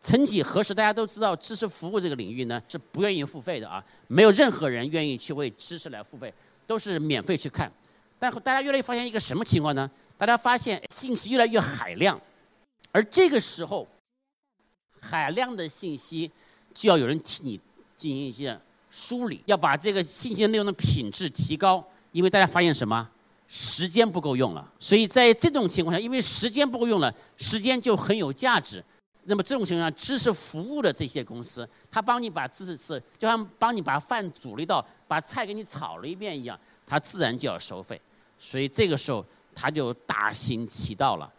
曾几何时，大家都知道知识服务这个领域呢是不愿意付费的啊，没有任何人愿意去为知识来付费，都是免费去看。但大家越来越发现一个什么情况呢？大家发现信息越来越海量，而这个时候，海量的信息就要有人替你进行一些梳理，要把这个信息内容的品质提高，因为大家发现什么？时间不够用了。所以在这种情况下，因为时间不够用了，时间就很有价值。那么这种情况下，知识服务的这些公司，他帮你把知识，就像帮你把饭煮了一道，把菜给你炒了一遍一样，他自然就要收费。所以这个时候，他就大行其道了。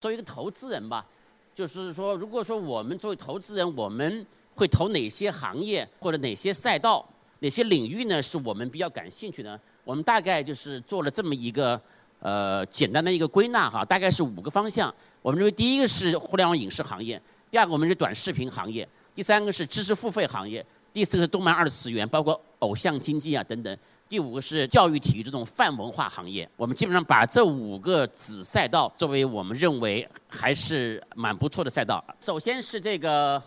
作为一个投资人吧，就是说，如果说我们作为投资人，我们会投哪些行业或者哪些赛道、哪些领域呢？是我们比较感兴趣的。我们大概就是做了这么一个。呃，简单的一个归纳哈，大概是五个方向。我们认为第一个是互联网影视行业，第二个我们是短视频行业，第三个是知识付费行业，第四个是动漫二次元，包括偶像经济啊等等。第五个是教育体育这种泛文化行业。我们基本上把这五个子赛道作为我们认为还是蛮不错的赛道。首先是这个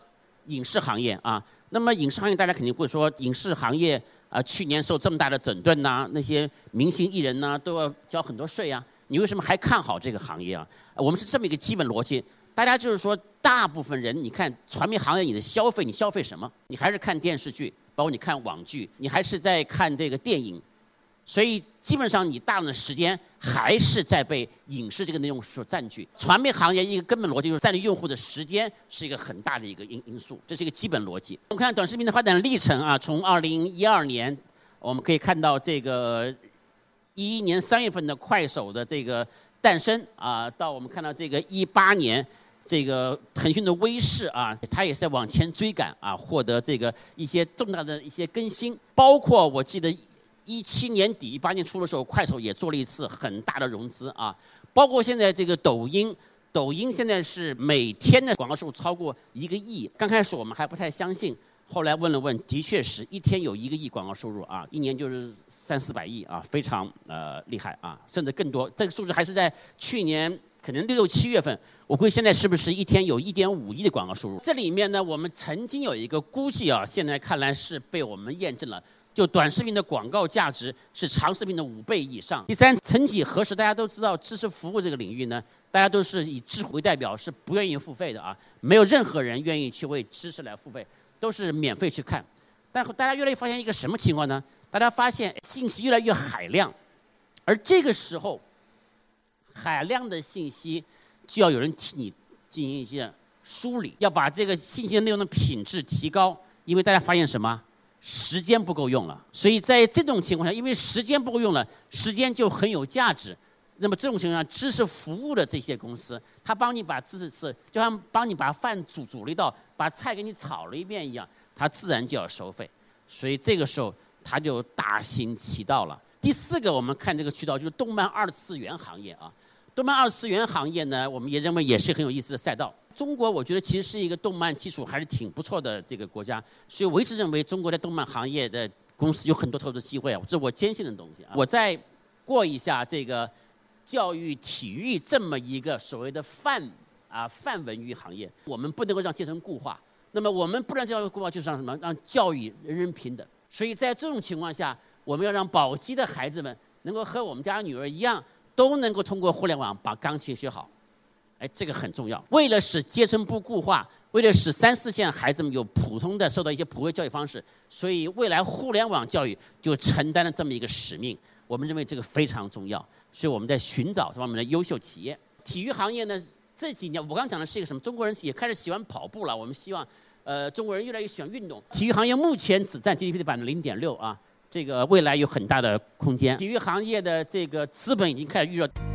影视行业啊，那么影视行业大家肯定会说影视行业。啊，去年受这么大的整顿呐，那些明星艺人呢都要交很多税啊，你为什么还看好这个行业啊？我们是这么一个基本逻辑，大家就是说，大部分人你看传媒行业，你的消费你消费什么？你还是看电视剧，包括你看网剧，你还是在看这个电影。所以基本上你大量的时间还是在被影视这个内容所占据。传媒行业一个根本逻辑就是占领用户的时间是一个很大的一个因因素，这是一个基本逻辑。我们看短视频的发展历程啊，从二零一二年我们可以看到这个一一年三月份的快手的这个诞生啊，到我们看到这个一八年这个腾讯的微视啊，它也是在往前追赶啊，获得这个一些重大的一些更新，包括我记得。一七年底、一八年初的时候，快手也做了一次很大的融资啊，包括现在这个抖音，抖音现在是每天的广告收入超过一个亿。刚开始我们还不太相信，后来问了问，的确是一天有一个亿广告收入啊，一年就是三四百亿啊，非常呃厉害啊，甚至更多。这个数字还是在去年可能六六七月份，我估计现在是不是一天有一点五亿的广告收入？这里面呢，我们曾经有一个估计啊，现在看来是被我们验证了。就短视频的广告价值是长视频的五倍以上。第三，曾几何时，大家都知道知识服务这个领域呢，大家都是以知识为代表，是不愿意付费的啊，没有任何人愿意去为知识来付费，都是免费去看。但大家越来越发现一个什么情况呢？大家发现信息越来越海量，而这个时候，海量的信息就要有人替你进行一些梳理，要把这个信息内容的品质提高，因为大家发现什么？时间不够用了，所以在这种情况下，因为时间不够用了，时间就很有价值。那么这种情况下，知识服务的这些公司，他帮你把知识，就像帮你把饭煮煮了一道，把菜给你炒了一遍一样，他自然就要收费。所以这个时候他就大行其道了。第四个，我们看这个渠道就是动漫二次元行业啊。动漫二次元行业呢，我们也认为也是很有意思的赛道。中国我觉得其实是一个动漫基础还是挺不错的这个国家，所以我一直认为中国的动漫行业的公司有很多投资机会啊，这是我坚信的东西啊。我再过一下这个教育体育这么一个所谓的泛啊泛文娱行业，我们不能够让阶层固化。那么我们不能教育固化，就是让什么？让教育人人平等。所以在这种情况下，我们要让宝鸡的孩子们能够和我们家女儿一样，都能够通过互联网把钢琴学好。哎，这个很重要。为了使阶层不固化，为了使三四线孩子们有普通的受到一些普惠教育方式，所以未来互联网教育就承担了这么一个使命。我们认为这个非常重要，所以我们在寻找这方面的优秀企业。体育行业呢，这几年我刚讲的是一个什么？中国人也开始喜欢跑步了。我们希望，呃，中国人越来越喜欢运动。体育行业目前只占 GDP 的百分之零点六啊，这个未来有很大的空间。体育行业的这个资本已经开始预热。